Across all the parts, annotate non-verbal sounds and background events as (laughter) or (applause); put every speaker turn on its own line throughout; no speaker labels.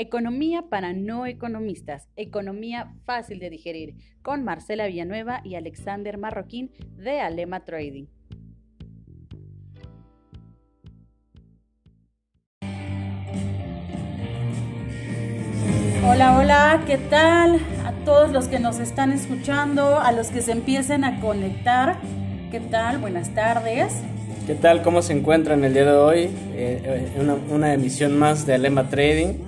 Economía para no economistas, economía fácil de digerir, con Marcela Villanueva y Alexander Marroquín de Alema Trading. Hola, hola, ¿qué tal? A todos los que nos están escuchando, a los que se empiecen a conectar, ¿qué tal? Buenas tardes.
¿Qué tal? ¿Cómo se encuentran el día de hoy? Eh, eh, una, una emisión más de Alema Trading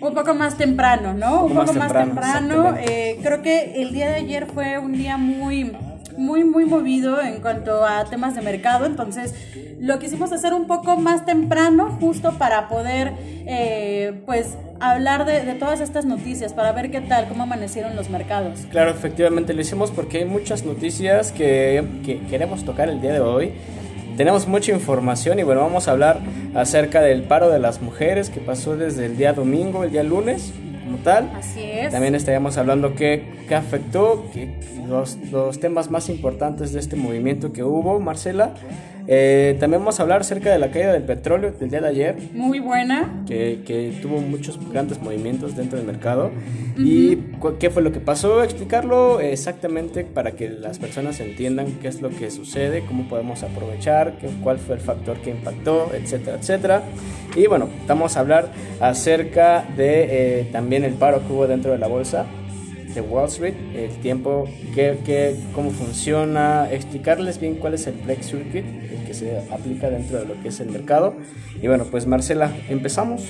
un poco más temprano, ¿no? Un poco, más temprano. Eh, creo que el día de ayer fue un día muy muy muy movido en cuanto a temas de mercado entonces lo quisimos hacer un poco más temprano justo para poder eh, pues hablar de, de, todas estas noticias para ver qué tal cómo amanecieron los mercados
claro efectivamente lo hicimos porque hay muchas noticias que, que queremos tocar el día de hoy tenemos mucha información y bueno, vamos a hablar acerca del paro de las mujeres que pasó desde el día domingo, el día lunes, como tal.
Así es.
También estaríamos hablando qué, qué afectó, que los, los temas más importantes de este movimiento que hubo, Marcela. Eh, también vamos a hablar acerca de la caída del petróleo del día de ayer.
Muy buena.
Que, que tuvo muchos grandes movimientos dentro del mercado. ¿Y qué fue lo que pasó? Explicarlo exactamente para que las personas entiendan qué es lo que sucede, cómo podemos aprovechar, qué, cuál fue el factor que impactó, etcétera, etcétera. Y bueno, vamos a hablar acerca de eh, también el paro que hubo dentro de la bolsa de Wall Street, el tiempo, qué, qué, cómo funciona, explicarles bien cuál es el Flex Circuit que se aplica dentro de lo que es el mercado. Y bueno, pues Marcela, empezamos.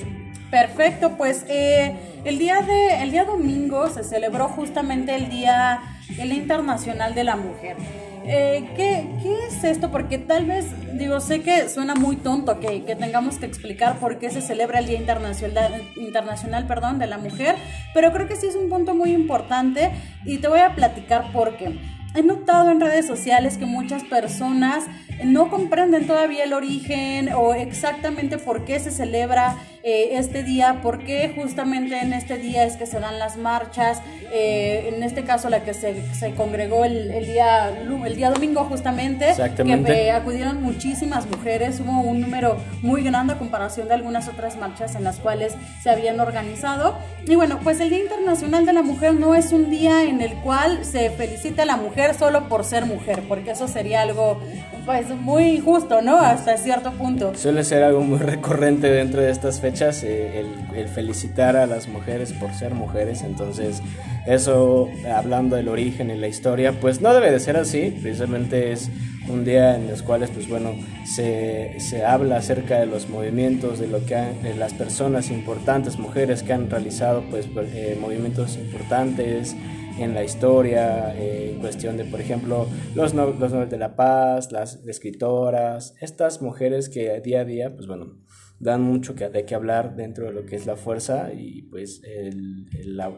Perfecto, pues eh, el, día de, el día domingo se celebró justamente el Día el Internacional de la Mujer. Eh, ¿qué, ¿qué, es esto? Porque tal vez, digo, sé que suena muy tonto que, que, tengamos que explicar por qué se celebra el Día Internacional, Internacional perdón, de la Mujer, pero creo que sí es un punto muy importante y te voy a platicar por qué. He notado en redes sociales que muchas personas no comprenden todavía el origen o exactamente por qué se celebra eh, este día, por qué justamente en este día es que se dan las marchas, eh, en este caso la que se, se congregó el, el, día, el día domingo justamente, que eh, acudieron muchísimas mujeres, hubo un número muy grande a comparación de algunas otras marchas en las cuales se habían organizado. Y bueno, pues el Día Internacional de la Mujer no es un día en el cual se felicita a la mujer solo por ser mujer, porque eso sería algo pues muy justo, ¿no? Hasta cierto punto.
Suele ser algo muy recurrente dentro de estas fechas, eh, el, el, felicitar a las mujeres por ser mujeres, entonces eso, hablando del origen y la historia, pues no debe de ser así, precisamente es un día en los cuales, pues bueno, se, se habla acerca de los movimientos, de lo que han, de las personas importantes, mujeres que han realizado, pues, eh, movimientos importantes, en la historia, eh, en cuestión de, por ejemplo, los, no, los de la Paz, las escritoras, estas mujeres que día a día, pues bueno, dan mucho que, de qué hablar dentro de lo que es la fuerza y pues el,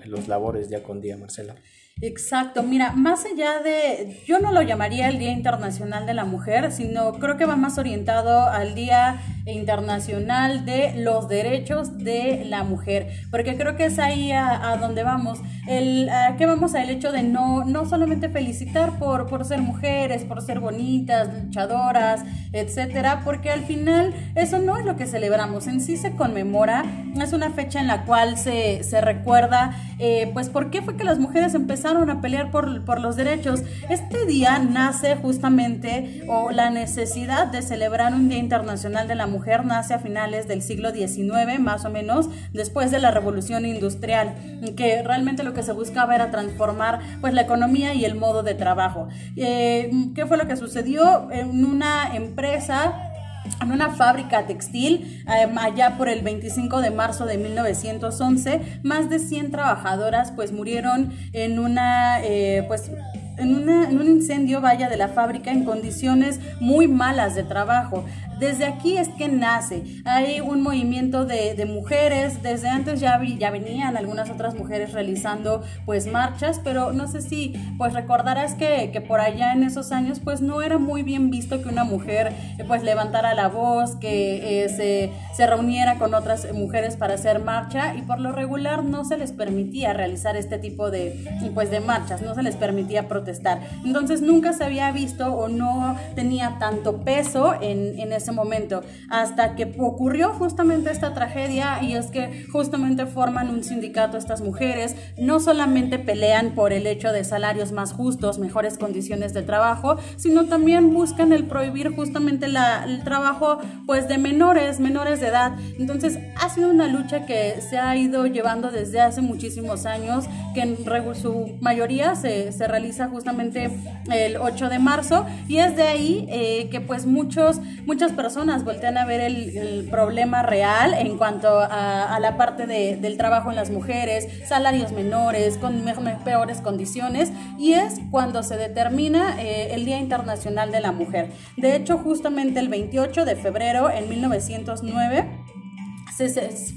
los labores día con día, Marcela.
Exacto, mira, más allá de, yo no lo llamaría el Día Internacional de la Mujer, sino creo que va más orientado al Día Internacional de los Derechos de la Mujer, porque creo que es ahí a, donde vamos. El, ¿A qué vamos al hecho de no, no solamente felicitar por, por ser mujeres, por ser bonitas, luchadoras, etcétera, porque al final eso no es lo que celebramos, en sí se conmemora, es una fecha en la cual se, se recuerda, eh, pues, por qué fue que las mujeres empezaron a pelear por, por los derechos. Este día nace justamente, o la necesidad de celebrar un Día Internacional de la Mujer nace a finales del siglo XIX, más o menos, después de la Revolución Industrial, que realmente lo que se buscaba era transformar pues la economía y el modo de trabajo. Eh, ¿Qué fue lo que sucedió? En una empresa en una fábrica textil eh, allá por el 25 de marzo de 1911 más de 100 trabajadoras pues murieron en una eh, pues en, una, en, un incendio vaya de la fábrica en condiciones muy malas de trabajo. Desde aquí es que nace. Hay un movimiento de, de mujeres, desde antes ya, ya venían algunas otras mujeres realizando pues marchas, pero no sé si pues recordarás que, que por allá en esos años pues no era muy bien visto que una mujer pues levantara la voz, que eh, se, se reuniera con otras mujeres para hacer marcha y por lo regular no se les permitía realizar este tipo de pues de marchas, no se les permitía protestar. Entonces nunca se había visto o no tenía tanto peso en, en ese momento, hasta que ocurrió justamente esta tragedia y es que justamente forman un sindicato estas mujeres, no solamente pelean por el hecho de salarios más justos, mejores condiciones de trabajo, sino también buscan el prohibir justamente la, el trabajo pues de menores, menores de edad. Entonces ha sido una lucha que se ha ido llevando desde hace muchísimos años, que en su mayoría se, se realiza justamente el 8 de marzo. Y es de ahí eh, que pues muchos, muchas personas voltean a ver el, problema real en cuanto a, a la parte de, del trabajo en las mujeres, salarios menores, con peores condiciones y es cuando se determina eh, el Día Internacional de la Mujer. De hecho, justamente el 28 de febrero en 1909,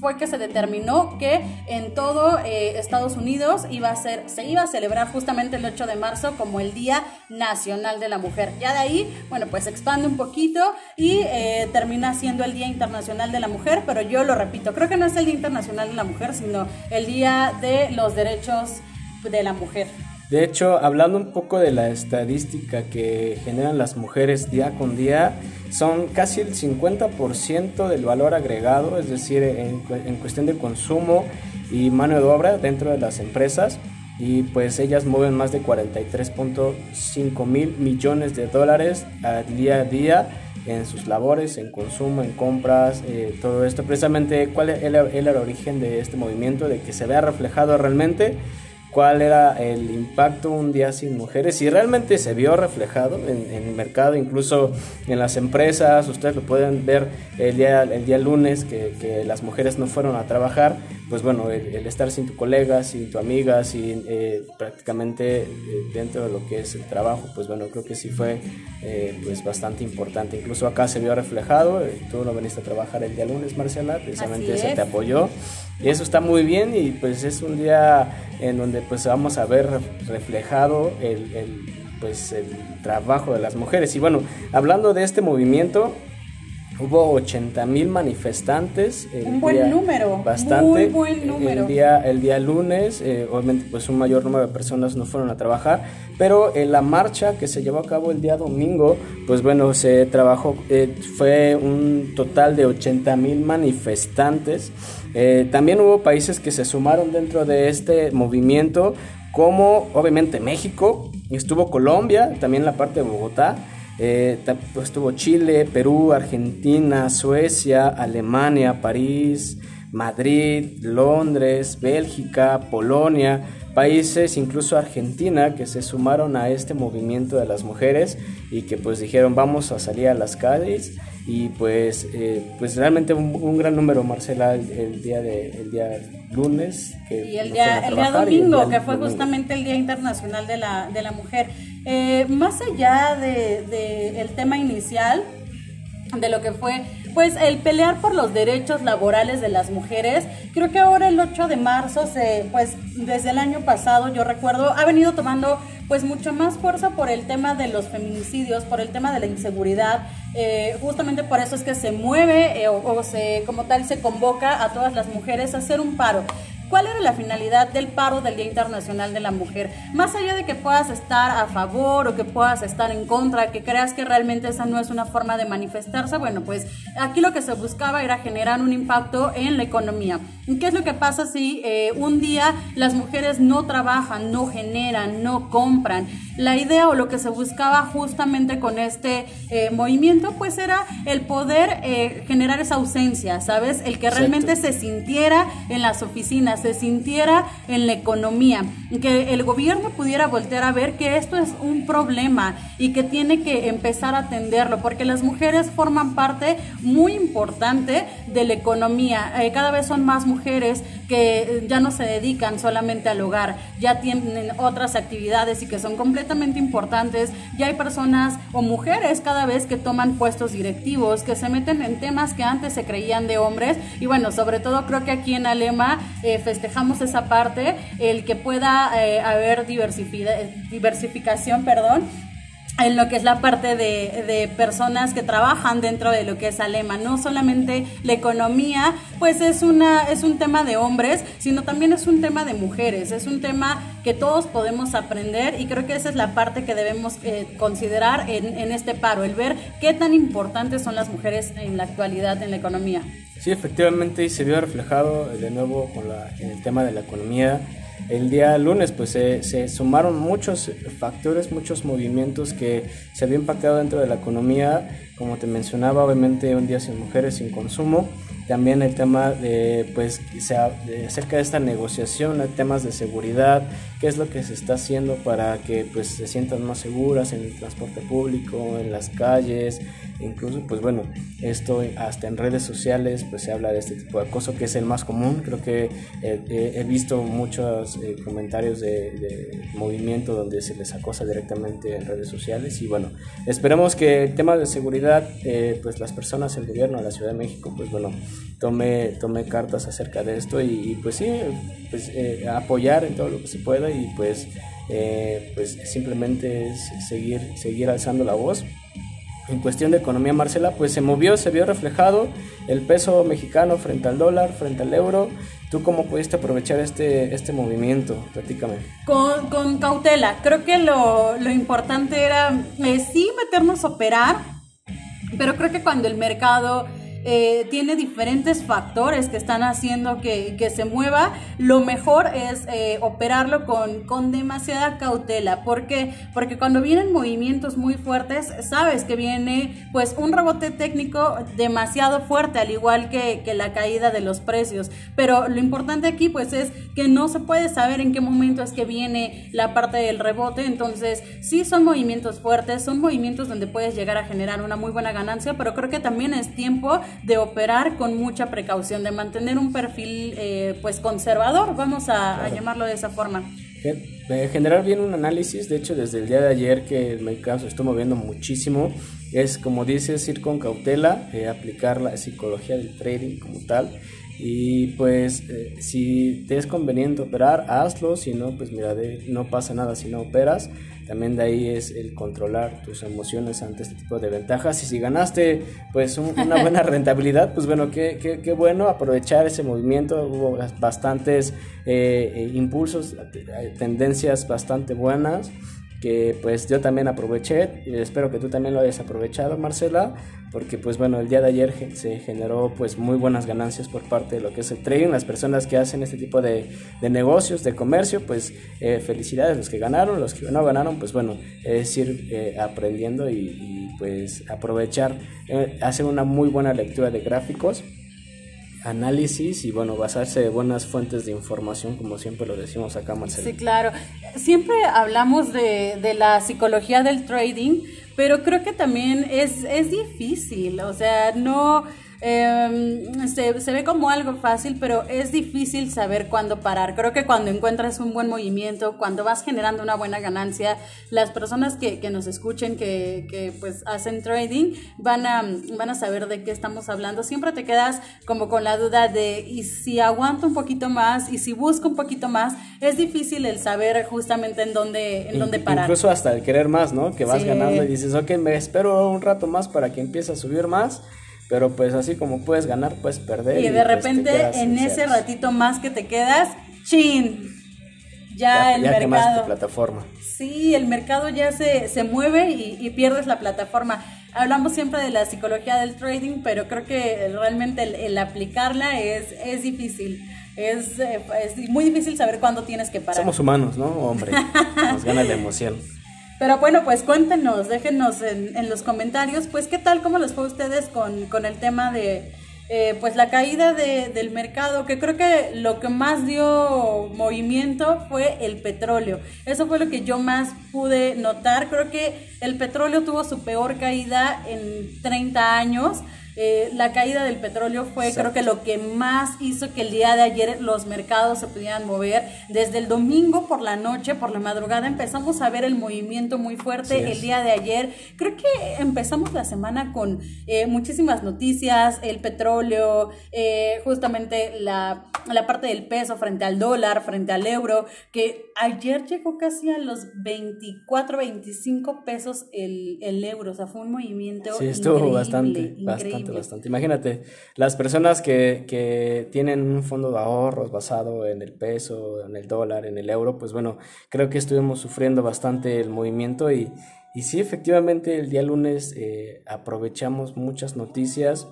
fue que se determinó que en todo eh, Estados Unidos iba a ser, se iba a celebrar justamente el 8 de marzo como el Día Nacional de la Mujer. Ya de ahí, bueno, pues se expande un poquito y eh, termina siendo el Día Internacional de la Mujer, pero yo lo repito, creo que no es el Día Internacional de la Mujer, sino el Día de los Derechos de la Mujer.
De hecho, hablando un poco de la estadística que generan las mujeres día con día, son casi el 50% del valor agregado, es decir, en, cuestión de consumo y mano de obra dentro de las empresas. Y pues ellas mueven más de 43.5 mil millones de dólares al día a día en sus labores, en consumo, en compras, eh, todo esto. Precisamente, ¿cuál es el origen de este movimiento? De que se vea reflejado realmente cuál era el impacto un día sin mujeres y realmente se vio reflejado en, el mercado, incluso en las empresas, ustedes lo pueden ver el día, el día lunes que, que las mujeres no fueron a trabajar, pues bueno, el, estar sin tu colega, sin tu amiga, sin eh, prácticamente eh, dentro de lo que es el trabajo, pues bueno, creo que sí fue eh, pues bastante importante, incluso acá se vio reflejado, tú no veniste a trabajar el día lunes, Marcela, precisamente se te apoyó y eso está muy bien y pues es un día en donde pues vamos a ver reflejado el, pues el trabajo de las mujeres. Y bueno, hablando de este movimiento, Hubo 80 mil manifestantes.
un buen número.
Bastante.
Muy buen número.
El día, el día lunes, eh, obviamente, pues un mayor número de personas no fueron a trabajar. Pero en la marcha que se llevó a cabo el día domingo, pues bueno, se trabajó, eh, fue un total de 80 mil manifestantes. Eh, también hubo países que se sumaron dentro de este movimiento, como obviamente México, estuvo Colombia, también la parte de Bogotá. Eh, estuvo Chile, Perú, Argentina, Suecia, Alemania, París, Madrid, Londres, Bélgica, Polonia, países, incluso Argentina, que se sumaron a este movimiento de las mujeres y que pues dijeron vamos a salir a las calles y pues, eh, pues realmente un, gran número, Marcela, el, día de el día lunes.
y el día, el día domingo, que fue justamente el Día Internacional de la, de la Mujer. Eh, más allá del de, el tema inicial, de lo que fue pues el pelear por los derechos laborales de las mujeres. Creo que ahora el 8 de marzo se pues desde el año pasado yo recuerdo ha venido tomando pues mucho más fuerza por el tema de los feminicidios, por el tema de la inseguridad. Eh, justamente por eso es que se mueve eh, o, se como tal se convoca a todas las mujeres a hacer un paro. ¿Cuál era la finalidad del paro del Día Internacional de la Mujer? Más allá de que puedas estar a favor o que puedas estar en contra, que creas que realmente esa no es una forma de manifestarse, bueno, pues aquí lo que se buscaba era generar un impacto en la economía. ¿Qué es lo que pasa si eh, un día las mujeres no trabajan, no generan, no compran? La idea o lo que se buscaba justamente con este eh, movimiento, pues era el poder eh, generar esa ausencia, ¿sabes? El que realmente se sintiera en las oficinas se sintiera en la economía, que el gobierno pudiera voltear a ver que esto es un problema y que tiene que empezar a atenderlo, porque las mujeres forman parte muy importante de la economía. Eh, cada vez son más mujeres que ya no se dedican solamente al hogar, ya tienen otras actividades y que son completamente importantes. Ya hay personas o mujeres cada vez que toman puestos directivos, que se meten en temas que antes se creían de hombres. Y bueno, sobre todo creo que aquí en Alema eh, festejamos esa parte, el que pueda eh, haber diversificación, perdón, en lo que es la parte de, de, personas que trabajan dentro de lo que es Alema. No solamente la economía, pues es, una, es un tema de hombres, sino también es un tema de mujeres, es un tema que todos podemos aprender y creo que esa es la parte que debemos eh, considerar en, en este paro, el ver qué tan importantes son las mujeres en la actualidad en la economía.
Sí, efectivamente, y se vio reflejado de nuevo con la, en el tema de la economía el día lunes pues se, sumaron muchos factores, muchos movimientos que se habían impactado dentro de la economía, como te mencionaba, obviamente un día sin mujeres, sin consumo, también el tema de, pues, acerca de esta negociación, temas de seguridad, qué es lo que se está haciendo para que pues se sientan más seguras en el transporte público, en las calles, incluso pues bueno, esto hasta en redes sociales pues se habla de este tipo de acoso que es el más común, creo que he visto muchos eh, comentarios de, movimiento donde se les acosa directamente en redes sociales y bueno, esperemos que el tema de seguridad eh, pues las personas, el gobierno de la Ciudad de México pues bueno, tome, tome cartas acerca de esto y, pues sí, pues eh, apoyar en todo lo que se pueda y pues, eh, pues simplemente es seguir, seguir alzando la voz. En cuestión de economía, Marcela, pues se movió, se vio reflejado el peso mexicano frente al dólar, frente al euro. ¿Tú cómo pudiste aprovechar este, este movimiento? Platícame.
Con, con cautela. Creo que lo, lo importante era eh, sí meternos a operar, pero creo que cuando el mercado eh, tiene diferentes factores que están haciendo que, que se mueva, lo mejor es eh, operarlo con, con demasiada cautela. ¿Por qué? Porque cuando vienen movimientos muy fuertes, sabes que viene pues un rebote técnico demasiado fuerte, al igual que, que la caída de los precios. Pero lo importante aquí pues es que no se puede saber en qué momento es que viene la parte del rebote. Entonces, sí son movimientos fuertes, son movimientos donde puedes llegar a generar una muy buena ganancia, pero creo que también es tiempo de operar con mucha precaución, de mantener un perfil eh, pues conservador, vamos a, llamarlo de esa forma.
Eh, generar bien un análisis, de hecho desde el día de ayer que el mercado se está moviendo muchísimo, es como dices, ir con cautela, eh, aplicar la psicología del trading como tal y pues si te es conveniente operar, hazlo, si no, pues mira, no pasa nada si no operas. También de ahí es el controlar tus emociones ante este tipo de ventajas. Y si ganaste pues una (laughs) buena rentabilidad, pues bueno, qué, qué, qué, bueno aprovechar ese movimiento. Hubo bastantes eh, eh, impulsos, tendencias bastante buenas que pues yo también aproveché y espero que tú también lo hayas aprovechado Marcela porque pues bueno el día de ayer se generó pues muy buenas ganancias por parte de lo que es el trading. Las personas que hacen este tipo de, de negocios de comercio pues eh, felicidades los que ganaron los que no ganaron pues bueno es ir eh, aprendiendo y, pues aprovechar eh, hacer una muy buena lectura de gráficos análisis y bueno, basarse de buenas fuentes de información, como siempre lo decimos acá, Marcelo.
Sí, claro. Siempre hablamos de, de la psicología del trading, pero creo que también es, es difícil, o sea, no eh, se, se, ve como algo fácil, pero es difícil saber cuándo parar. Creo que cuando encuentras un buen movimiento, cuando vas generando una buena ganancia, las personas que, que nos escuchen, que, que, pues hacen trading, van a, van a saber de qué estamos hablando. Siempre te quedas como con la duda de, ¿y si aguanto un poquito más? ¿Y si busco un poquito más? Es difícil el saber justamente en dónde, en dónde parar.
Incluso hasta el querer más, ¿no? Que vas ganando y dices, ok, me espero un rato más para que empiece a subir más pero pues así como puedes ganar, puedes perder.
Y, de pues, repente en ese ratito más que te quedas, chin, ya, el ya mercado.
Tu plataforma.
Sí, el mercado ya se, se mueve y, pierdes la plataforma. Hablamos siempre de la psicología del trading, pero creo que realmente el, aplicarla es, es difícil. Es, eh, es, muy difícil saber cuándo tienes que parar.
Somos humanos, ¿no? Hombre, (laughs) nos gana la emoción.
Pero bueno, pues cuéntenos, déjenos en, en, los comentarios, pues qué tal, cómo les fue a ustedes con, con el tema de eh, pues la caída de, del mercado, que creo que lo que más dio movimiento fue el petróleo. Eso fue lo que yo más pude notar. Creo que el petróleo tuvo su peor caída en 30 años. Eh, la caída del petróleo fue creo que lo que más hizo que el día de ayer los mercados se pudieran mover. Desde el domingo por la noche, por la madrugada, empezamos a ver el movimiento muy fuerte el día de ayer. Creo que empezamos la semana con eh, muchísimas noticias, el petróleo, eh, justamente la, la parte del peso frente al dólar, frente al euro, que ayer llegó casi a los 24, 25 pesos el, el euro, o sea, fue un movimiento.
Sí, estuvo bastante, bastante, bastante. Imagínate, las personas que, que tienen un fondo de ahorros basado en el peso, en el dólar, en el euro, pues bueno, creo que estuvimos sufriendo bastante el movimiento y, y sí, efectivamente, el día lunes eh, aprovechamos muchas noticias.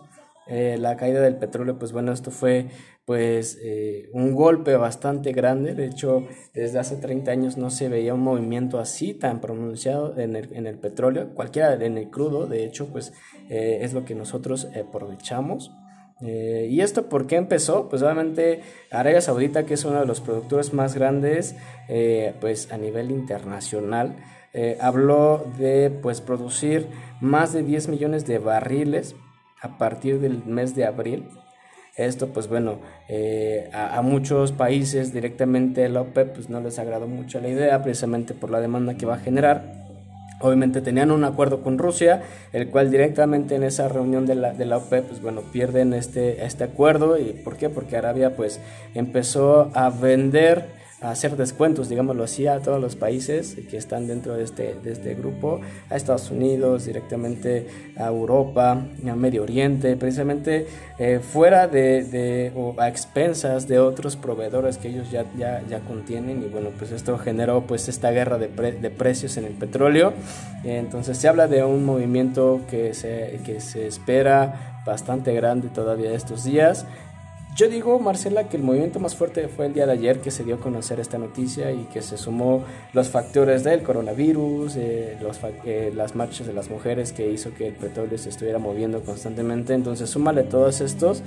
Eh, la caída del petróleo, pues bueno, esto fue pues eh, un golpe bastante grande. De hecho, desde hace 30 años no se veía un movimiento así tan pronunciado en el, en el petróleo, cualquiera en el crudo, de hecho, pues eh, es lo que nosotros aprovechamos. Eh, ¿Y esto por qué empezó? Pues obviamente Arabia Saudita, que es uno de los productores más grandes pues a nivel internacional, habló de pues producir más de 10 millones de barriles a partir del mes de abril esto, pues bueno, eh, a, muchos países directamente la OPEP pues no les agradó mucho la idea, precisamente por la demanda que va a generar. Obviamente tenían un acuerdo con Rusia, el cual directamente en esa reunión de la, de la OPEP, pues bueno, pierden este, este acuerdo. ¿Y por qué? Porque Arabia pues empezó a vender hacer descuentos, digámoslo así, a todos los países que están dentro de este, de este grupo, a Estados Unidos, directamente a Europa, a Medio Oriente, precisamente eh, fuera de, de, o a expensas de otros proveedores que ellos ya, ya, ya contienen y bueno, pues esto generó pues esta guerra de, de precios en el petróleo. Entonces se habla de un movimiento que se, que se espera bastante grande todavía estos días. Yo digo, Marcela, que el movimiento más fuerte fue el día de ayer que se dio a conocer esta noticia y que se sumó los factores del coronavirus, eh, los, eh, las marchas de las mujeres que hizo que el petróleo se estuviera moviendo constantemente. Entonces, súmale todos estos,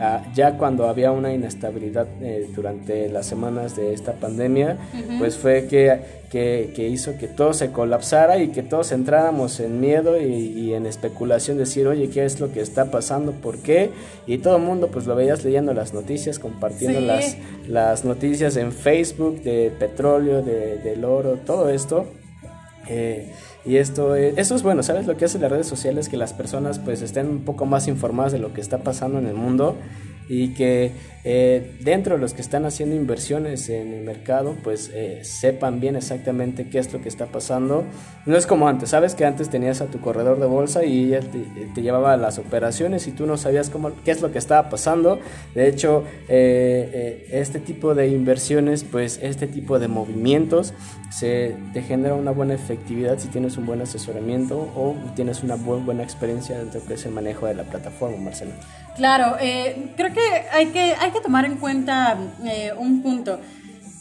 ah, ya cuando había una inestabilidad eh, durante las semanas de esta pandemia, pues fue que que, que, hizo que todo se colapsara y que todos entráramos en miedo y, en especulación, decir, oye, ¿qué es lo que está pasando? ¿Por qué? Y todo el mundo pues lo veías leyendo las noticias, compartiendo las, las noticias en Facebook de petróleo, de, del oro, todo esto. Eh, y esto es, esto es bueno, ¿sabes? Lo que hace las redes sociales que las personas pues estén un poco más informadas de lo que está pasando en el mundo y que eh, dentro de los que están haciendo inversiones en el mercado, pues eh, sepan bien exactamente qué es lo que está pasando. No es como antes, sabes que antes tenías a tu corredor de bolsa y ella te, llevaba a las operaciones y tú no sabías cómo, qué es lo que estaba pasando. De hecho, eh, este tipo de inversiones, pues este tipo de movimientos, se te genera una buena efectividad si tienes un buen asesoramiento o tienes una buena, experiencia dentro de ese manejo de la plataforma, Marcelo.
Claro, creo que hay que, hay que tomar en cuenta eh, un punto.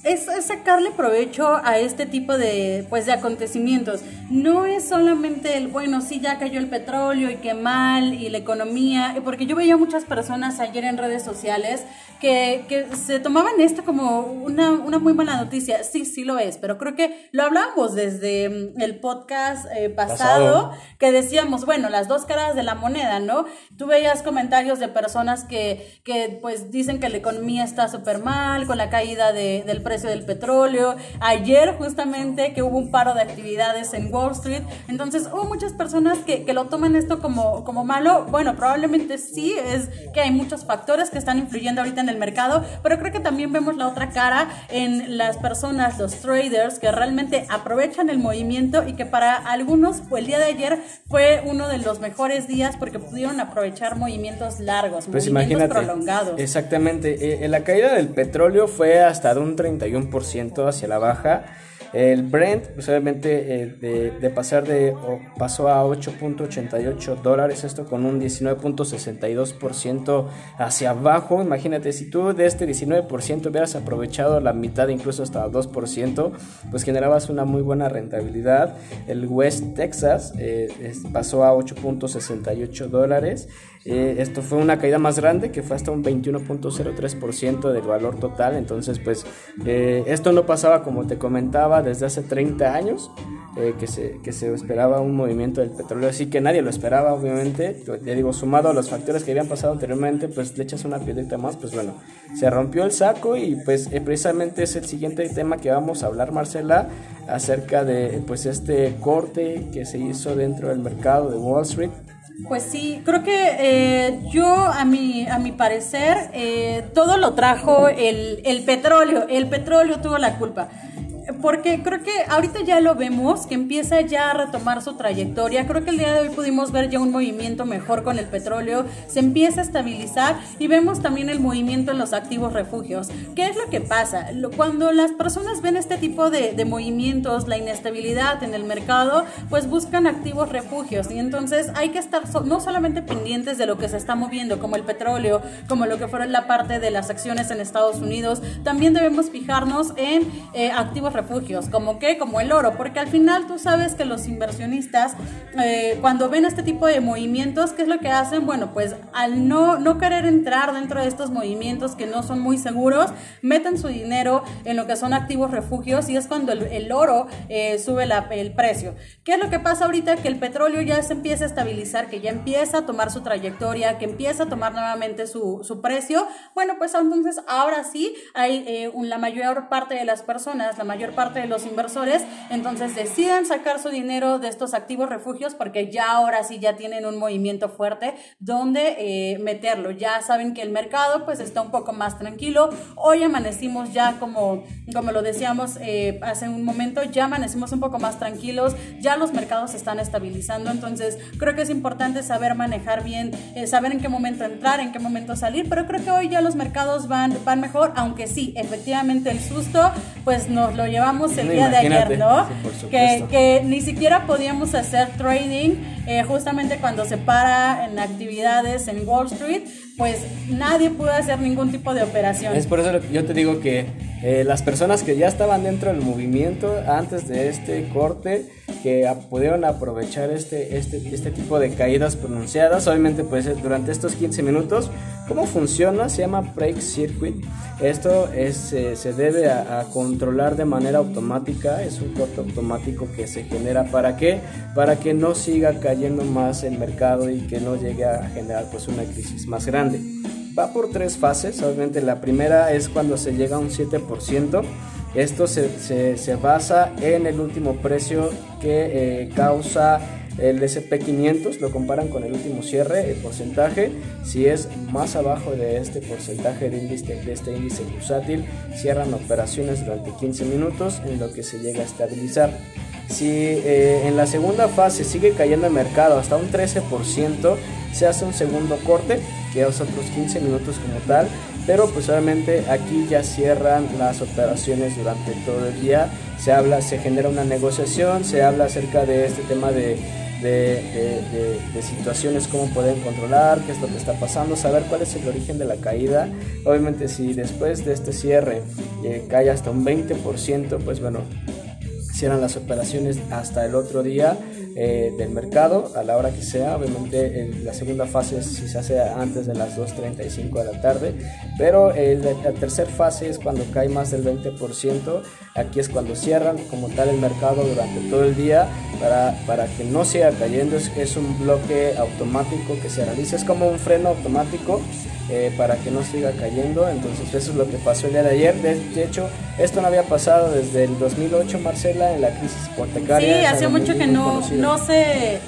Es, sacarle provecho a este tipo de, pues, de acontecimientos. No es solamente el, bueno, sí, ya cayó el petróleo y qué mal, y la economía, porque yo veía muchas personas ayer en redes sociales que, que se tomaban esto como una, una, muy mala noticia. Sí, sí lo es, pero creo que lo hablamos desde mm, el podcast eh, pasado, que decíamos, bueno, las dos caras de la moneda, ¿no? Tú veías comentarios de personas que, que pues dicen que la economía está súper mal con la caída de, del precio del petróleo. Ayer justamente que hubo un paro de actividades en Wall Street. Entonces hubo muchas personas que, que lo toman esto como, como malo. Bueno, probablemente sí, es que hay muchos factores que están influyendo ahorita en el mercado, pero creo que también vemos la otra cara en las personas, los traders, que realmente aprovechan el movimiento y que para algunos, pues el día de ayer fue uno de los mejores días porque pudieron aprovechar movimientos largos, pues movimientos prolongados.
Exactamente, eh, la caída del petróleo fue hasta de un 31% hacia la baja. El Brent, pues obviamente eh, de, pasar de, pasó a 8.88 dólares, esto con un 19.62% hacia abajo. Imagínate, si tú de este 19% hubieras aprovechado la mitad, incluso hasta 2%, pues generabas una muy buena rentabilidad. El West Texas eh, pasó a 8.68 dólares. Eh, esto fue una caída más grande que fue hasta un 21.03% del valor total. Entonces, pues esto no pasaba como te comentaba desde hace 30 años. eh, que, se, que se esperaba un movimiento del petróleo, así que nadie lo esperaba, obviamente. Ya digo, sumado a los factores que habían pasado anteriormente, pues le echas una piedrita más, pues bueno, se rompió el saco y pues eh, precisamente es el siguiente tema que vamos a hablar, Marcela, acerca de pues este corte que se hizo dentro del mercado de Wall Street.
Pues sí, creo que eh, yo, a mi, a mi parecer, todo lo trajo el, el petróleo. El petróleo tuvo la culpa porque creo que ahorita ya lo vemos, que empieza ya a retomar su trayectoria. Creo que el día de hoy pudimos ver ya un movimiento mejor con el petróleo, se empieza a estabilizar y vemos también el movimiento en los activos refugios. ¿Qué es lo que pasa? Cuando las personas ven este tipo de, de movimientos, la inestabilidad en el mercado, pues buscan activos refugios y entonces hay que estar no solamente pendientes de lo que se está moviendo, como el petróleo, como lo que fuera la parte de las acciones en Estados Unidos, también debemos fijarnos en eh, activos refugios, como que, como el oro, porque al final tú sabes que los inversionistas, eh, cuando ven este tipo de movimientos, ¿qué es lo que hacen? Bueno, pues al no, no querer entrar dentro de estos movimientos que no son muy seguros, meten su dinero en lo que son activos refugios y es cuando el, oro eh, sube el precio. ¿Qué es lo que pasa ahorita? Que el petróleo ya se empieza a estabilizar, que ya empieza a tomar su trayectoria, que empieza a tomar nuevamente su, su precio. Bueno, pues entonces ahora sí hay eh, la mayor parte de las personas, la mayor parte de los inversores, entonces deciden sacar su dinero de estos activos refugios porque ya ahora sí ya tienen un movimiento fuerte donde eh, meterlo. Ya saben que el mercado pues está un poco más tranquilo. Hoy amanecimos ya como, como lo decíamos eh, hace un momento, ya amanecimos un poco más tranquilos, ya los mercados se están estabilizando, entonces creo que es importante saber manejar bien, eh, saber en qué momento entrar, en qué momento salir, pero creo que hoy ya los mercados van, van mejor, aunque sí, efectivamente el susto pues nos lo llevamos el día de ayer, ¿no? que, que, ni siquiera podíamos hacer trading eh, justamente cuando se para en actividades en Wall Street, pues nadie pudo hacer ningún tipo de operación.
Es por eso que yo te digo que eh, las personas que ya estaban dentro del movimiento antes de este corte, que pudieron aprovechar este, este, este tipo de caídas pronunciadas, obviamente pues durante estos 15 minutos, ¿cómo funciona? Se llama break circuit. Esto es, eh, se debe a, controlar de manera automática, es un corte automático que se genera para qué? Para que no siga cayendo más el mercado y que no llegue a generar pues una crisis más grande. Va por tres fases, obviamente la primera es cuando se llega a un 7%. Esto se, se, basa en el último precio que eh, causa el SP500, lo comparan con el último cierre, el porcentaje, si es más abajo de este porcentaje de, índice, de este índice bursátil, cierran operaciones durante 15 minutos en lo que se llega a estabilizar. Si eh, en la segunda fase sigue cayendo el mercado hasta un 13%, se hace un segundo corte, que es otros 15 minutos como tal, pero pues obviamente aquí ya cierran las operaciones durante todo el día, se habla, se genera una negociación, se habla acerca de este tema de, de, situaciones, cómo pueden controlar, qué es lo que está pasando, saber cuál es el origen de la caída. Obviamente si después de este cierre eh, cae hasta un 20%, pues bueno, cierran las operaciones hasta el otro día eh, del mercado a la hora que sea. Obviamente la segunda fase si se hace antes de las 2.35 de la tarde, pero la tercera fase es cuando cae más del 20%. Aquí es cuando cierran como tal el mercado durante todo el día para, para que no siga cayendo. Es, es un bloque automático que se realiza, es como un freno automático eh, para que no siga cayendo. Entonces eso es lo que pasó el día de ayer. De, hecho, esto no había pasado desde el 2008, Marcela, en la crisis hipotecaria.
Sí, hacía mucho que no, no, se,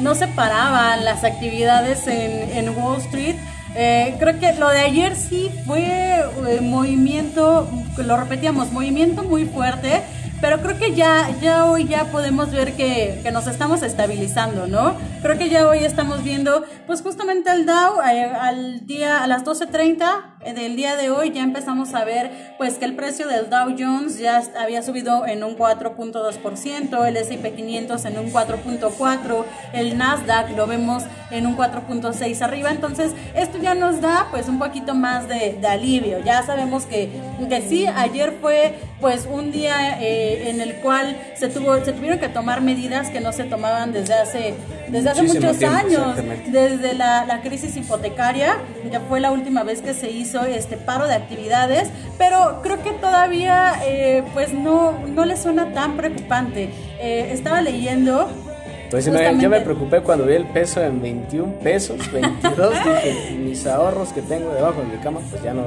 no se paraban las actividades en, en Wall Street. Eh, creo que lo de ayer sí fue eh, movimiento, lo repetíamos, movimiento muy fuerte pero creo que ya, ya hoy ya podemos ver que, que, nos estamos estabilizando, ¿no? Creo que ya hoy estamos viendo, pues justamente el Dow eh, al día, a las 12.30 eh, del día de hoy ya empezamos a ver, pues que el precio del Dow Jones ya había subido en un 4.2%, el S&P 500 en un 4.4%, el Nasdaq lo vemos en un 4.6 arriba, entonces esto ya nos da pues un poquito más de, de alivio, ya sabemos que, que sí, ayer fue pues un día... Eh, en el cual se, tuvo, se tuvieron que tomar medidas que no se tomaban desde hace, desde hace muchos años, desde la, la, crisis hipotecaria, ya fue la última vez que se hizo este paro de actividades, pero creo que todavía eh, pues no, no le suena tan preocupante. eh, estaba leyendo
pues yo me preocupé cuando vi el peso en 21 pesos, 22, (laughs) dije, mis ahorros que tengo debajo de mi cama, pues ya no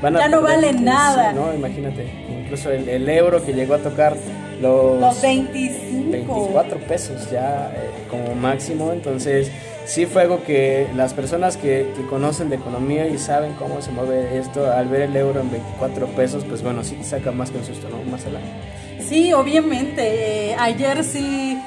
van a Ya no valen nada.
no, imagínate, incluso el, euro que llegó a tocar los,
los 25.
24 pesos ya eh, como máximo, entonces sí fue algo que las personas que, conocen de economía y saben cómo se mueve esto, al ver el euro en 24 pesos, pues bueno, sí saca más que un susto, ¿no, Marcela?
Sí, obviamente, eh, ayer sí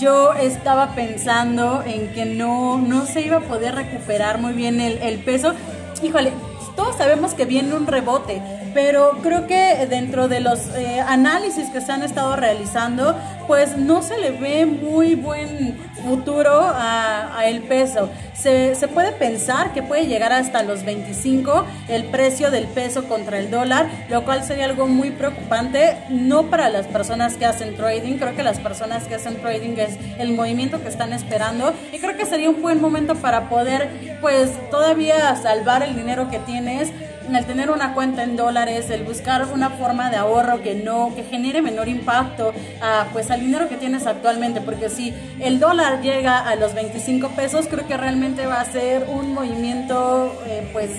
yo estaba pensando en que no, no se iba a poder recuperar muy bien el, el peso. Híjole, todos sabemos que viene un rebote, pero creo que dentro de los eh, análisis que se han estado realizando, pues no se le ve muy buen futuro a, el peso. Se, se, puede pensar que puede llegar hasta los 25 el precio del peso contra el dólar, lo cual sería algo muy preocupante, no para las personas que hacen trading, creo que las personas que hacen trading es el movimiento que están esperando y creo que sería un buen momento para poder pues todavía salvar el dinero que tienes el tener una cuenta en dólares, el buscar una forma de ahorro que no, que genere menor impacto a, pues al dinero que tienes actualmente, porque si el dólar llega a los 25 pesos, creo que realmente va a ser un movimiento, eh, pues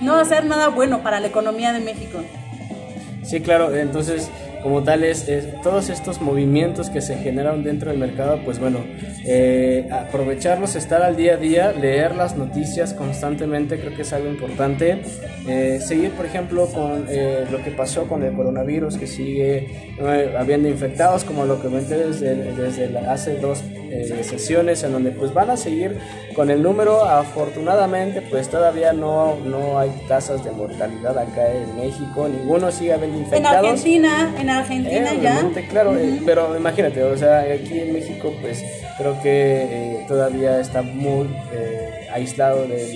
no va a ser nada bueno para la economía de México.
Sí, claro, entonces como tales, todos estos movimientos que se generan dentro del mercado, pues bueno, eh, aprovecharlos, estar al día a día, leer las noticias constantemente, creo que es algo importante. Eh, seguir, por ejemplo, con eh, lo que pasó con el coronavirus, que sigue habiendo infectados, como lo comenté desde, desde hace dos sesiones, en donde pues van a seguir con el número. Afortunadamente, pues todavía no, no hay tasas de mortalidad acá en México, ninguno sigue habiendo infectados.
En Argentina, en Argentina
eh,
ya.
Claro, eh, pero imagínate, o sea, aquí en México pues creo que eh, todavía está muy aislado de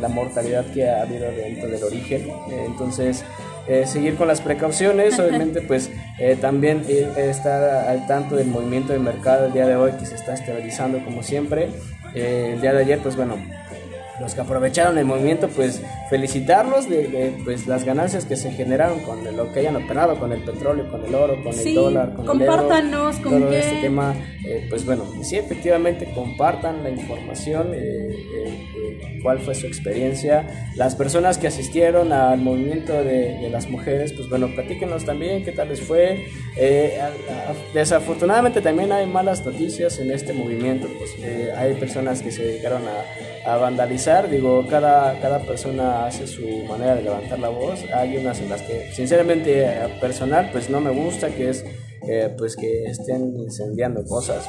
la, mortalidad que ha habido dentro del origen. entonces, seguir con las precauciones, (laughs) obviamente pues también estar al tanto del movimiento del mercado el día de hoy que se está estabilizando como siempre. el día de ayer pues bueno, los que aprovecharon el movimiento, pues felicitarlos de, pues, las ganancias que se generaron con lo que hayan operado, con el petróleo, con el oro, con el dólar, con
el euro, con
todo este tema. Eh, pues bueno, sí, efectivamente compartan la información, eh, eh, cuál fue su experiencia. Las personas que asistieron al movimiento de, las mujeres, pues bueno, platíquenos también qué tal les fue. desafortunadamente también hay malas noticias en este movimiento, pues hay personas que se dedicaron a, a vandalizar digo, cada, cada persona hace su manera de levantar la voz. Hay unas en las que, sinceramente, personal, pues no me gusta, que es eh, pues que estén incendiando cosas.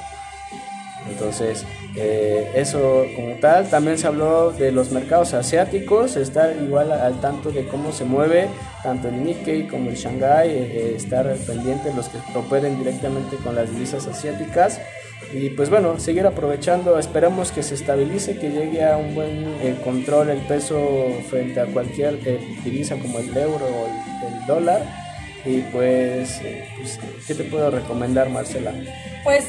Entonces, eh, eso como tal, también se habló de los mercados asiáticos, estar igual al tanto de cómo se mueve tanto el Nikkei como el Shanghai, eh, estar pendiente de los que operen directamente con las divisas asiáticas. Y pues bueno, seguir aprovechando, esperamos que se estabilice, que llegue a un buen eh, control el peso frente a cualquier eh, divisa como el euro o el, dólar. Y pues, eh, pues, ¿qué te puedo recomendar, Marcela?
Pues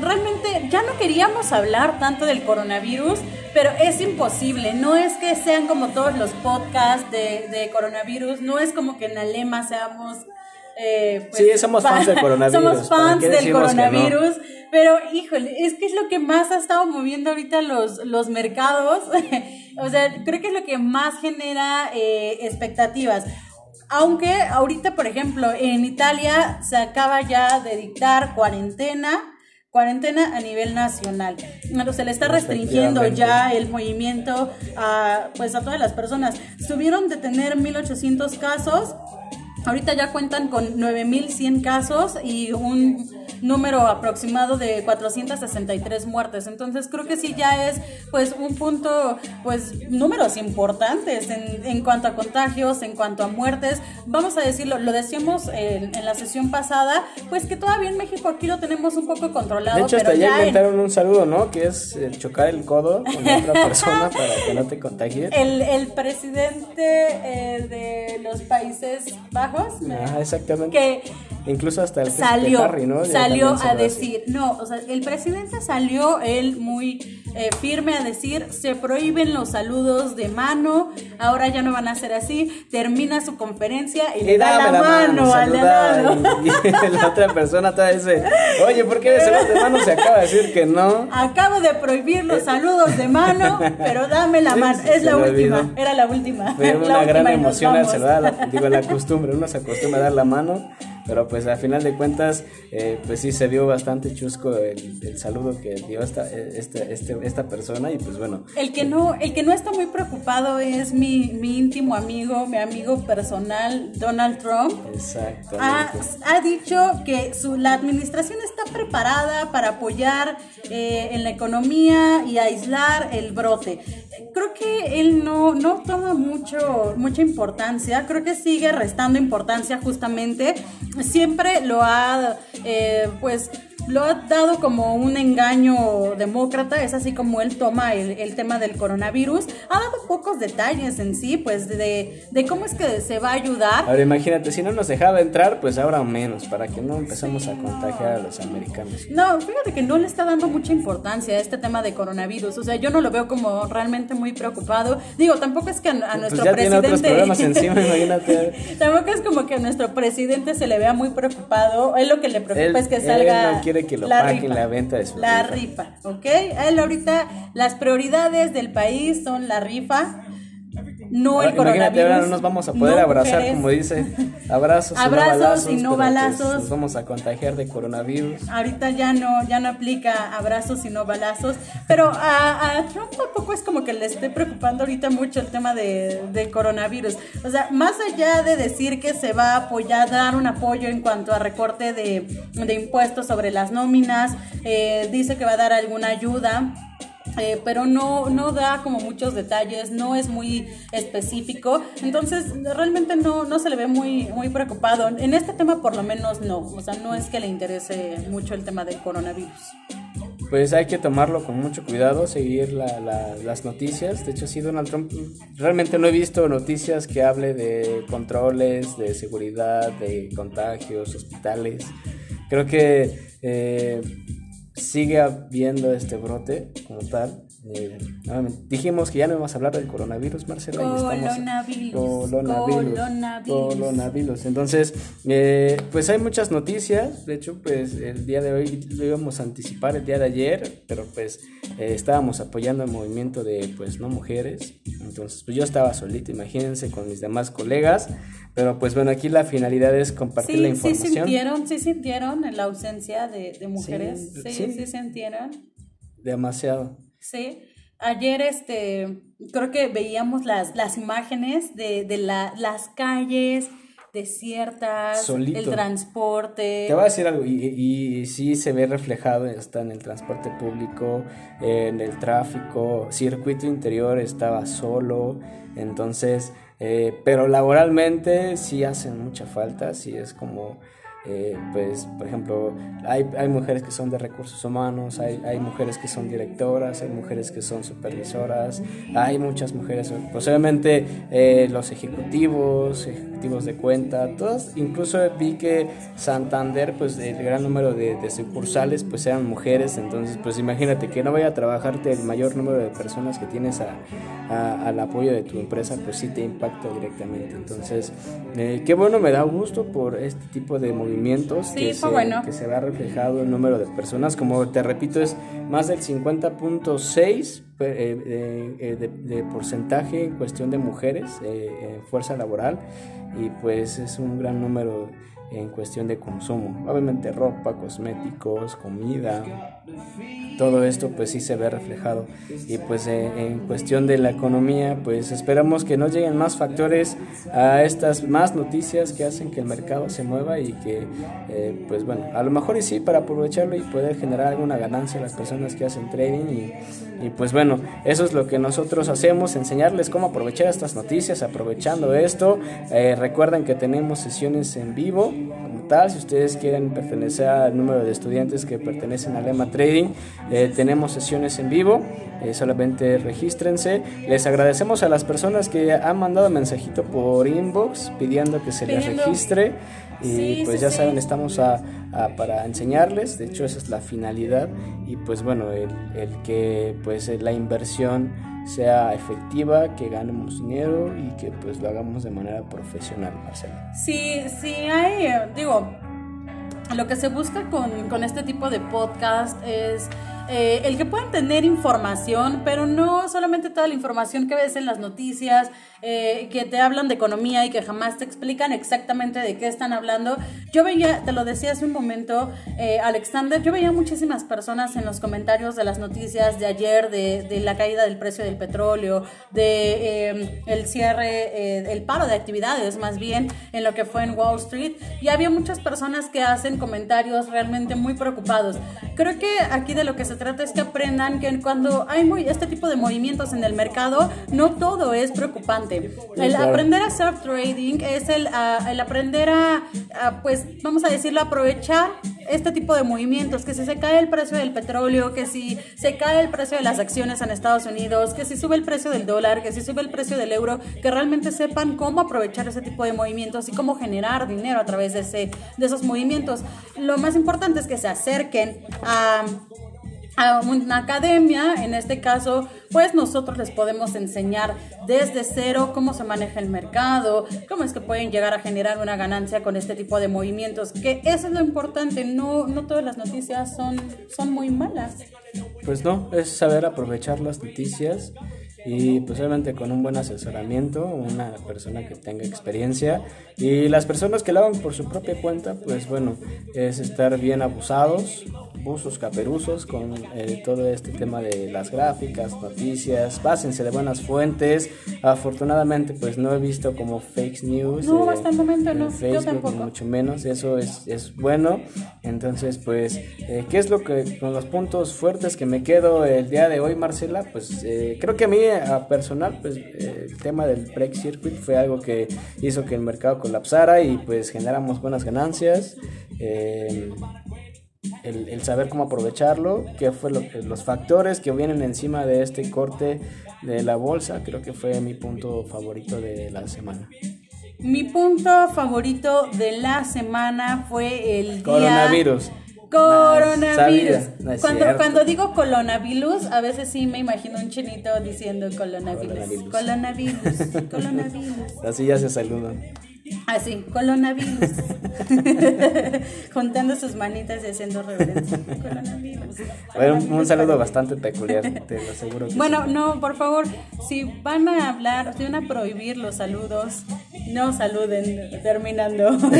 realmente ya no queríamos hablar tanto del coronavirus, pero es imposible. No es que sean como todos los podcasts de, de coronavirus, no es como que en Alema seamos
eh, pues, sí, somos fans del coronavirus.
somos fans del coronavirus, pero híjole, es que es lo que más ha estado moviendo ahorita los, los mercados. (laughs) o sea, creo que es lo que más genera eh, expectativas. Aunque ahorita, por ejemplo, en Italia se acaba ya de dictar cuarentena cuarentena a nivel nacional. se le está restringiendo ya el movimiento a, pues a todas las personas. Subieron de tener 1.800 casos Ahorita ya cuentan con 9.100 casos y un número aproximado de 463 muertes. Entonces creo que sí ya es pues un punto, pues números importantes en, en cuanto a contagios, en cuanto a muertes. Vamos a decirlo, lo decíamos en, la sesión pasada, pues que todavía en México aquí lo tenemos un poco controlado.
De hecho, hasta ya inventaron un saludo, ¿no? Que es chocar el codo con otra persona (laughs) para que no te contagies.
El, el presidente eh, de los Países Bajos.
Ah, exactamente. Que Incluso hasta el
salió, ¿no? salió a decir, no, o sea, el presidente salió él muy eh, firme a decir, se prohíben los saludos de mano, ahora ya no van a ser así, termina su conferencia y, le da la, mano, al de lado. (laughs)
Y, (laughs) la otra persona te dice, oye, ¿por qué de saludos de mano? Se acaba de decir que no.
Acabo de prohibir los saludos de mano, pero dame la (laughs) mano, es la última, era la última.
Fue una gran emoción al saludar, digo, la costumbre, uno se acostumbra a dar la mano pero pues a final de cuentas, eh, pues sí se vio bastante chusco el, saludo que dio esta, este, este, esta persona y pues bueno.
El que no, el que no está muy preocupado es mi, mi íntimo amigo, mi amigo personal, Donald Trump.
Exacto.
Ha, dicho que su, la administración está preparada para apoyar eh, en la economía y aislar el brote. Creo que él no, no toma mucho, mucha importancia, creo que sigue restando importancia justamente. Siempre lo ha, eh, pues, lo ha dado como un engaño demócrata, es así como él toma el, tema del coronavirus. Ha dado pocos detalles en sí, pues de, de, cómo es que se va a ayudar.
Ahora imagínate, si no nos dejaba entrar, pues ahora menos, para que no empezamos a contagiar a los americanos.
No, fíjate que no le está dando mucha importancia a este tema de coronavirus, o sea, yo no lo veo como realmente muy preocupado. Digo, tampoco es que a,
pues
nuestro
ya
presidente...
Tiene otros problemas (laughs) encima, imagínate.
tampoco es como que a nuestro presidente se le vea muy preocupado, él lo que le preocupa es que salga
que lo la paguen la venta de su
La rifa, ¿ok? él ahorita las prioridades del país son la rifa, no el coronavirus.
ahora no nos vamos a poder abrazar, como dice. Abrazos,
abrazos y no
pues
balazos.
nos vamos a contagiar de coronavirus.
Ahorita ya no, ya no aplica abrazos y no balazos. Pero a, a Trump tampoco es como que le esté preocupando ahorita mucho el tema de, de, coronavirus. O sea, más allá de decir que se va a apoyar, dar un apoyo en cuanto a recorte de, de impuestos sobre las nóminas, eh, dice que va a dar alguna ayuda eh, pero no, no da como muchos detalles, no es muy específico, entonces realmente no, no se le ve muy, muy preocupado. En este tema por lo menos no, o sea, no es que le interese mucho el tema del coronavirus.
Pues hay que tomarlo con mucho cuidado, seguir las noticias. De hecho, sí, Donald Trump, realmente no he visto noticias que hable de controles, de seguridad, de contagios, hospitales. Creo que eh, sigue habiendo este brote como tal. Eh, dijimos que ya no íbamos a hablar del coronavirus, Marcela.
Coronavirus.
Coronavirus. Coronavirus. Entonces, eh, pues hay muchas noticias. De hecho, pues el día de hoy lo íbamos a anticipar el día de ayer, pero pues eh, estábamos apoyando el movimiento de pues no mujeres. Entonces, pues yo estaba solito, imagínense, con mis demás colegas. Pero pues bueno, aquí la finalidad es compartir la información.
Sí sintieron, sí sintieron la ausencia de, de mujeres. Sí, sí, sí, sintieron.
Demasiado.
Sí. Ayer este creo que veíamos las, las imágenes de, de la, las calles desiertas, el transporte.
Te voy a decir algo, y, y, sí se ve reflejado está en el transporte público, en el tráfico, circuito interior estaba solo, entonces eh, pero laboralmente sí hacen mucha falta, sí es como eh, pues, por ejemplo, hay, hay, mujeres que son de recursos humanos, hay, hay, mujeres que son directoras, hay mujeres que son supervisoras, hay muchas mujeres, posiblemente eh, los ejecutivos, ejecutivos de cuenta, todos, incluso vi que Santander, pues el gran número de, de sucursales, pues eran mujeres, entonces, pues imagínate que no vaya a trabajarte el mayor número de personas que tienes a, al apoyo de tu empresa, pues sí te impacta directamente. Entonces, eh, qué bueno, me da gusto por este tipo de movimientos que, se, que se vea reflejado el número de personas. Como te repito, es más del 50.6 eh, eh, de, de, porcentaje en cuestión de mujeres eh, en fuerza laboral y pues es un gran número en cuestión de consumo. Obviamente ropa, cosméticos, comida, todo esto pues sí se ve reflejado. Y pues eh, en cuestión de la economía pues esperamos que no lleguen más factores a estas más noticias que hacen que el mercado se mueva y que eh, pues bueno, a lo mejor y sí para aprovecharlo y poder generar alguna ganancia a las personas que hacen trading y, y pues bueno, eso es lo que nosotros hacemos, enseñarles cómo aprovechar estas noticias, aprovechando esto. Eh, recuerden que tenemos sesiones en vivo si ustedes quieren pertenecer al número de estudiantes que pertenecen a Lema Trading, eh, tenemos sesiones en vivo, eh, solamente regístrense. Les agradecemos a las personas que han mandado mensajito por inbox pidiendo que se les registre. Y pues ya saben, estamos a, ah, para enseñarles, de hecho esa es la finalidad y pues bueno, el, el que pues la inversión sea efectiva, que ganemos dinero y que pues lo hagamos de manera profesional, Marcelo.
Sí, sí hay, eh, digo, lo que se busca con, con este tipo de podcast es eh, el que puedan tener información, pero no solamente toda la información que ves en las noticias, eh, que te hablan de economía y que jamás te explican exactamente de qué están hablando. Yo veía, te lo decía hace un momento, eh, Alexander, yo veía muchísimas personas en los comentarios de las noticias de ayer, de, de la caída del precio del petróleo, de el cierre, el paro de actividades más bien, en lo que fue en Wall Street, y había muchas personas que hacen comentarios realmente muy preocupados. Creo que aquí de lo que se trata es que aprendan que cuando hay muy, este tipo de movimientos en el mercado, no todo es preocupante. El aprender a hacer trading es el, el aprender a, pues, vamos a decirlo, aprovechar este tipo de movimientos, que si se cae el precio del petróleo, que si se cae el precio de las acciones en Estados Unidos, que si sube el precio del dólar, que si sube el precio del euro, que realmente sepan cómo aprovechar ese tipo de movimientos y cómo generar dinero a través de, ese, de esos movimientos. Lo más importante es que se acerquen a a una academia, en este caso, pues nosotros les podemos enseñar desde cero cómo se maneja el mercado, cómo es que pueden llegar a generar una ganancia con este tipo de movimientos, que eso es lo importante, no, no todas las noticias son, son muy malas.
Pues no, es saber aprovechar las noticias y posiblemente con un buen asesoramiento, una persona que tenga experiencia y las personas que lo hagan por su propia cuenta, pues bueno, es estar bien abusados, buzos caperuzos con eh, todo este tema de las gráficas, noticias, pásense de buenas fuentes, afortunadamente pues no he visto como fake news.
No, hasta el momento no,
Facebook, mucho menos, eso es, es bueno, entonces pues, eh, ¿qué es lo que con los puntos fuertes que me quedo el día de hoy, Marcela? Pues eh, creo que a mí a personal, pues el tema del break circuit fue algo que hizo que el mercado colapsara y pues generamos buenas ganancias. Eh, el, saber cómo aprovecharlo, qué fue lo, los factores que vienen encima de este corte de la bolsa, creo que fue mi punto favorito de la semana.
Mi punto favorito de la semana fue el
coronavirus.
Coronavirus. cuando, cuando digo coronavirus, a veces sí me imagino un chinito diciendo coronavirus. Coronavirus. Coronavirus. (laughs)
Así ya se saludan. (laughs)
Así, coronavirus. (laughs) Juntando sus manitas y haciendo reverencia. (laughs) Coronavirus.
un saludo bastante peculiar, te lo aseguro.
bueno, no, por favor, si van a hablar, si van a prohibir los saludos, no saluden terminando. no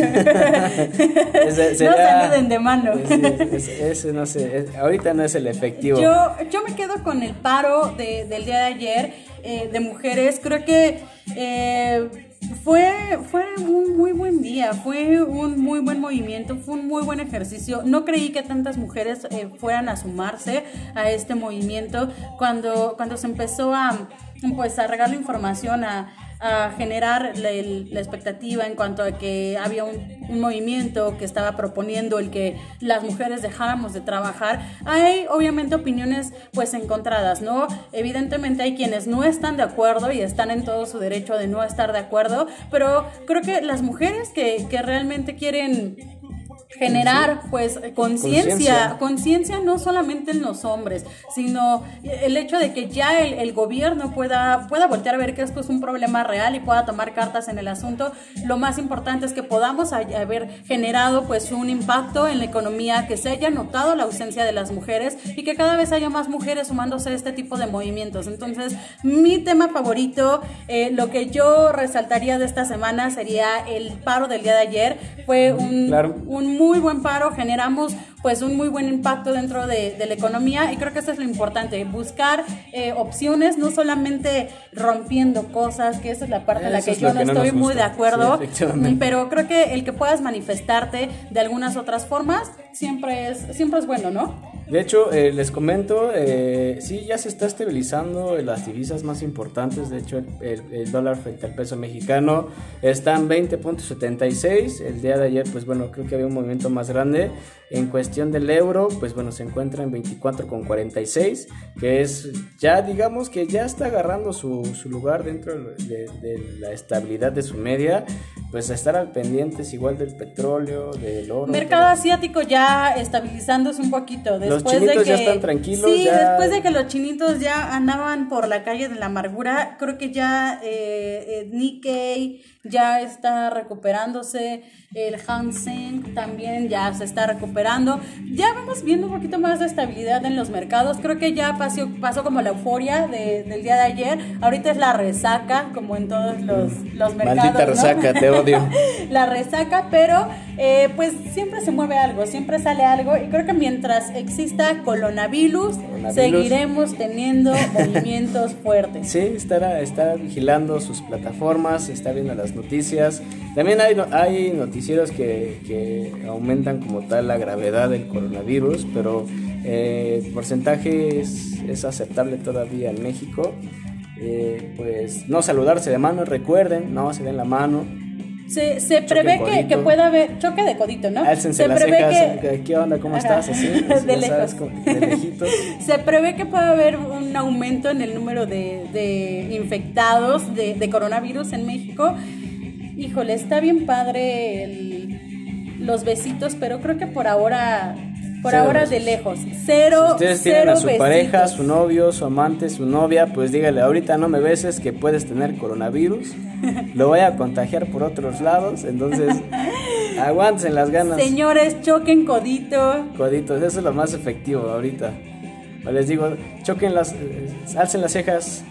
saluden de mano.
Ese, no sé, ahorita no es el efectivo.
Yo, yo me quedo con el paro de, del día de ayer eh, de mujeres. Creo que... Eh, fue, fue un muy buen día, fue un muy buen movimiento, fue un muy buen ejercicio. No creí que tantas mujeres eh, fueran a sumarse a este movimiento cuando, cuando se empezó a, pues, a regar la información, a, a generar la, expectativa en cuanto a que había un, movimiento que estaba proponiendo el que las mujeres dejáramos de trabajar. Hay obviamente opiniones pues encontradas, ¿no? Evidentemente hay quienes no están de acuerdo y están en todo su derecho de no estar de acuerdo, pero creo que las mujeres que, que realmente quieren generar pues conciencia, conciencia no solamente en los hombres, sino el hecho de que ya el, gobierno pueda, pueda voltear a ver que esto es un problema real y pueda tomar cartas en el asunto. Lo más importante es que podamos haber generado pues un impacto en la economía, que se haya notado la ausencia de las mujeres y que cada vez haya más mujeres sumándose a este tipo de movimientos. Entonces, mi tema favorito, eh, lo que yo resaltaría de esta semana sería el paro del día de ayer. Fue un, un muy buen paro, generamos pues un muy buen impacto dentro de, la economía y creo que eso es lo importante, buscar eh, opciones, no solamente rompiendo cosas, que esa es la parte en la que yo no estoy muy de acuerdo, pero creo que el que puedas manifestarte de algunas otras formas siempre es, siempre es bueno, ¿no?
De hecho, eh, les comento, eh, sí, ya se está estabilizando las divisas más importantes. De hecho, el, dólar frente al peso mexicano está en 20.76. El día de ayer, pues bueno, creo que había un movimiento más grande. En cuestión del euro, pues bueno, se encuentra en 24.46, que es ya, digamos que ya está agarrando su, su lugar dentro de, de, la estabilidad de su media. pues estar al pendientes igual del petróleo, del oro.
Mercado asiático ya estabilizándose un poquito. Después
los chinitos
de que,
ya están tranquilos.
Sí,
ya...
después de que los chinitos ya andaban por la calle de la amargura, creo que ya eh, eh, Nikkei ya está recuperándose, el Hansen también ya se está recuperando. Ya vamos viendo un poquito más de estabilidad en los mercados. Creo que ya pasó, pasó como la euforia de, del día de ayer. Ahorita es la resaca, como en todos los, los mercados.
Maldita resaca, te odio. (laughs)
la resaca, pero eh, pues siempre se mueve algo, siempre sale algo. Y creo que mientras exista coronavirus, coronavirus. seguiremos teniendo (laughs) movimientos fuertes.
Sí, estará, está vigilando sus plataformas, está viendo las noticias. También hay, hay noticieros que, que, aumentan como tal la gravedad del coronavirus, pero eh, el porcentaje es, es, aceptable todavía en México. Eh, pues no saludarse de mano, recuerden, no se den la mano.
Se, se prevé que, que, pueda haber choque de codito, ¿no?
Álcense
se
las
prevé
cejas, que, ¿qué onda? ¿Cómo estás? Así, (laughs)
de lejos.
Sabes, de lejitos. (laughs)
se prevé que pueda haber un aumento en el número de, de infectados de, de coronavirus en México híjole, está bien padre el, los besitos, pero creo que por ahora, por cero ahora besos. de lejos, cero.
Si ustedes
cero
tienen a su
besitos.
pareja, su novio, su amante, su novia, pues dígale, ahorita no me beses que puedes tener coronavirus, lo voy a contagiar por otros lados, entonces (laughs) aguántense las ganas.
Señores, choquen codito.
Coditos, eso es lo más efectivo ahorita. Les digo, choquen las, alcen las cejas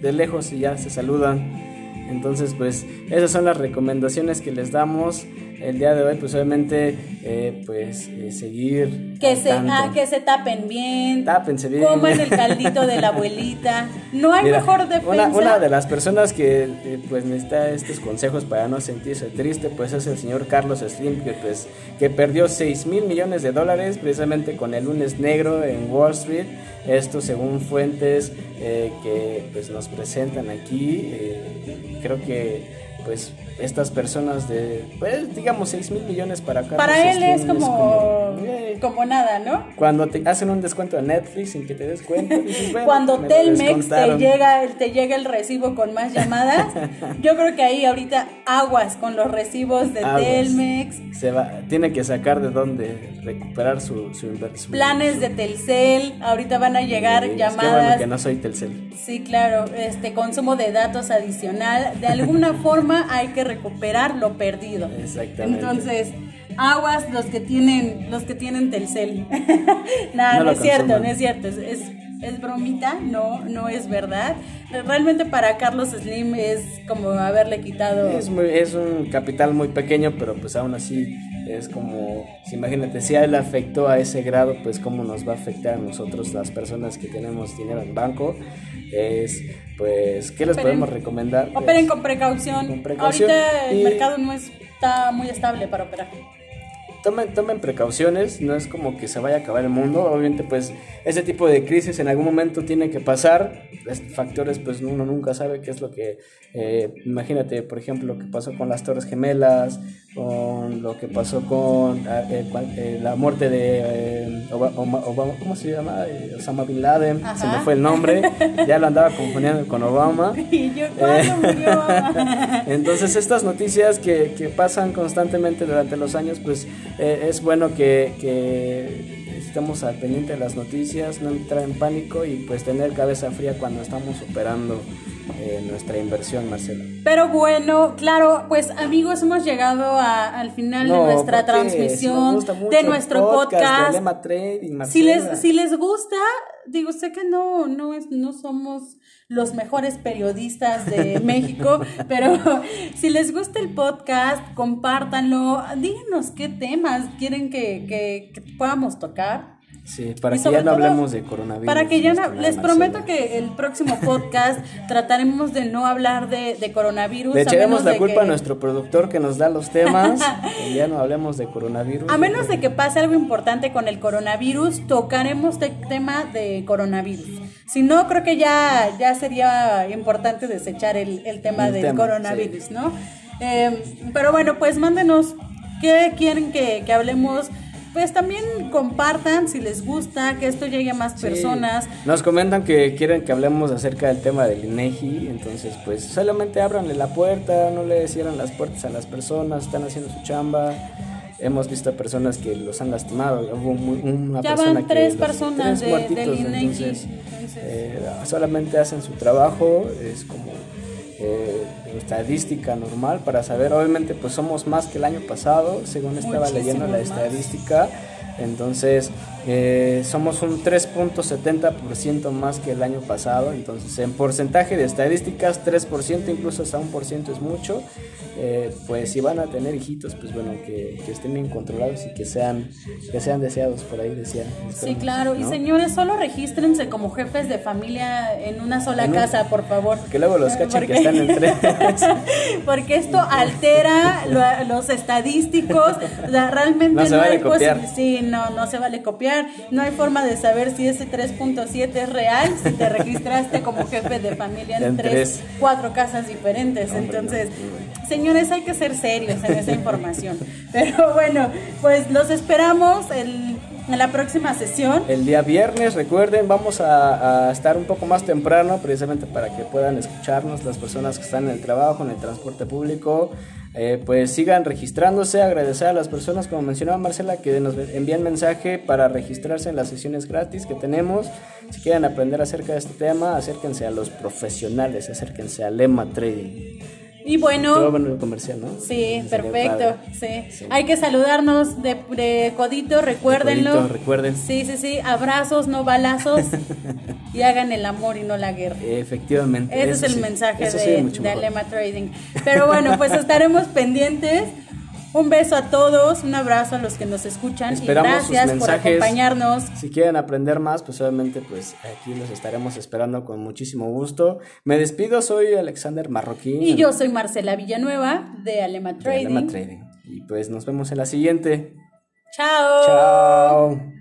de lejos y ya se saludan. Entonces, pues esas son las recomendaciones que les damos el día de hoy. Pues obviamente, eh, pues eh, seguir.
Que se, ah, que se tapen bien.
Tápense bien.
Coman el (laughs) caldito de la abuelita. No hay
Mira,
mejor defensa.
Una, una, de las personas que eh, pues necesita estos consejos para no sentirse triste, pues es el señor Carlos Slim, que pues que perdió 6 mil millones de dólares precisamente con el lunes negro en Wall Street. Esto según fuentes eh, que pues nos presentan aquí. Eh, creo que pues estas personas de, pues digamos 6 mil millones para acá.
Para él es como, como, eh, como, nada, ¿no?
Cuando te hacen un descuento de Netflix sin que te des cuenta. Dices, (laughs) bueno,
Cuando Telmex te llega, te llega el recibo con más llamadas, (laughs) yo creo que ahí ahorita aguas con los recibos de
aguas.
Telmex.
Se va, tiene que sacar de dónde recuperar su, su inversión.
Planes
su,
de Telcel, ahorita van a llegar llamadas.
Bueno que no soy Telcel.
Sí, claro, este consumo de datos adicional. De alguna (laughs) forma hay que recuperar lo perdido.
Exactamente.
Entonces, aguas los que tienen, los que tienen Telcel. (laughs) Nada, no, no, es cierto, no es cierto, es, es, es, bromita, no, no es verdad. Realmente para Carlos Slim es como haberle quitado.
Es, muy, es un capital muy pequeño, pero pues aún así es como, si imagínate, si a él afectó a ese grado, pues cómo nos va a afectar a nosotros, las personas que tenemos dinero en banco. Es, pues, ¿qué les
operen,
podemos recomendar?
Operen con, precaución.
con precaución.
Ahorita el
y...
mercado no está muy estable para operar.
Tomen, tomen, precauciones, no es como que se vaya a acabar el mundo, obviamente pues ese tipo de crisis en algún momento tiene que pasar, factores pues uno nunca sabe qué es lo que, eh, imagínate por ejemplo lo que pasó con las Torres Gemelas, con lo que pasó con eh, eh, la muerte de Obama, Obama, ¿cómo se llama? Osama Bin Laden, Ajá. se me fue el nombre, (laughs) ya lo andaba confundiendo con Obama. (laughs)
¿Y yo murió (laughs)
Entonces estas noticias que, que pasan constantemente durante los años pues eh, es bueno que, que, estemos al pendiente de las noticias, no entrar en pánico y pues tener cabeza fría cuando estamos operando eh, nuestra inversión, Marcelo.
Pero bueno, claro, pues amigos, hemos llegado a, al final
no,
de nuestra transmisión, de nuestro podcast.
podcast. Trading,
si, les, si les gusta, digo, sé que no, no, es, no somos los mejores periodistas de (laughs) México, pero si les gusta el podcast, compártanlo, díganos qué temas quieren que, que, que podamos tocar.
Sí, para que ya no hablemos de coronavirus.
Para que ya no, les prometo que el (laughs) próximo podcast trataremos de no hablar de, de coronavirus.
Le echaremos la culpa que... a nuestro productor que nos da los temas, que ya no hablemos de coronavirus.
A menos de que pase algo importante con el coronavirus, tocaremos el tema de coronavirus. Si no, creo que ya, ya sería importante desechar el, el tema el del tema, coronavirus, sí. ¿no? Eh, pero bueno, pues mándenos qué quieren que, que hablemos pues también compartan si les gusta, que esto llegue a más personas.
Nos comentan que quieren que hablemos acerca del tema del INEGI, entonces pues solamente ábranle la puerta, no le cierran las puertas a las personas, están haciendo su chamba. Hemos visto personas que los han lastimado. Hubo una
ya van tres personas de, del INEGI.
Entonces, eh, solamente hacen su trabajo, es como eh, estadística normal para saber, obviamente pues somos más que el año pasado, según estaba leyendo la estadística, entonces eh, somos un 3.70% más que el año pasado, entonces en porcentaje de estadísticas 3%, incluso hasta un por ciento es mucho, eh, pues si van a tener hijitos, pues bueno, que, que, estén bien controlados y que sean, que sean deseados, por ahí decía.
Sí, claro, y señores, solo regístrense como jefes de familia en una sola casa, por favor.
Que luego los cachen que están en tres. (laughs)
porque esto altera los estadísticos, realmente
no, se vale copiar.
Sí, no, no se vale copiar no hay forma de saber si ese 3.7 es real si te registraste como jefe de familia en, tres, cuatro casas diferentes. Entonces, señores, hay que ser serios en esa información. Pero bueno, pues los esperamos el en la próxima sesión.
El día viernes, recuerden, vamos a, estar un poco más temprano, precisamente para que puedan escucharnos las personas que están en el trabajo, en el transporte público. Eh, pues sigan registrándose, agradecer a las personas, como mencionaba Marcela, que nos envían mensaje para registrarse en las sesiones gratis que tenemos. Si quieren aprender acerca de este tema, acérquense a los profesionales, acérquense a Lema Trading.
Y bueno.
comercial, ¿no?
Sí, perfecto. Sí. Hay que saludarnos de, codito, recuérdenlo.
recuerden.
Sí, sí, sí. Abrazos, no balazos. (laughs) y hagan el amor y no la guerra.
Efectivamente.
Ese es el mensaje de, de Alema Trading. Pero bueno, pues estaremos pendientes. Un beso a todos, un abrazo a los que nos escuchan
Esperamos
y gracias por acompañarnos.
Si quieren aprender más, pues obviamente pues aquí los estaremos esperando con muchísimo gusto. Me despido, soy Alexander Marroquín.
Y yo soy Marcela Villanueva de Alema Trading.
De Alema Trading. Y pues nos vemos en la siguiente.
Chao.
Chao.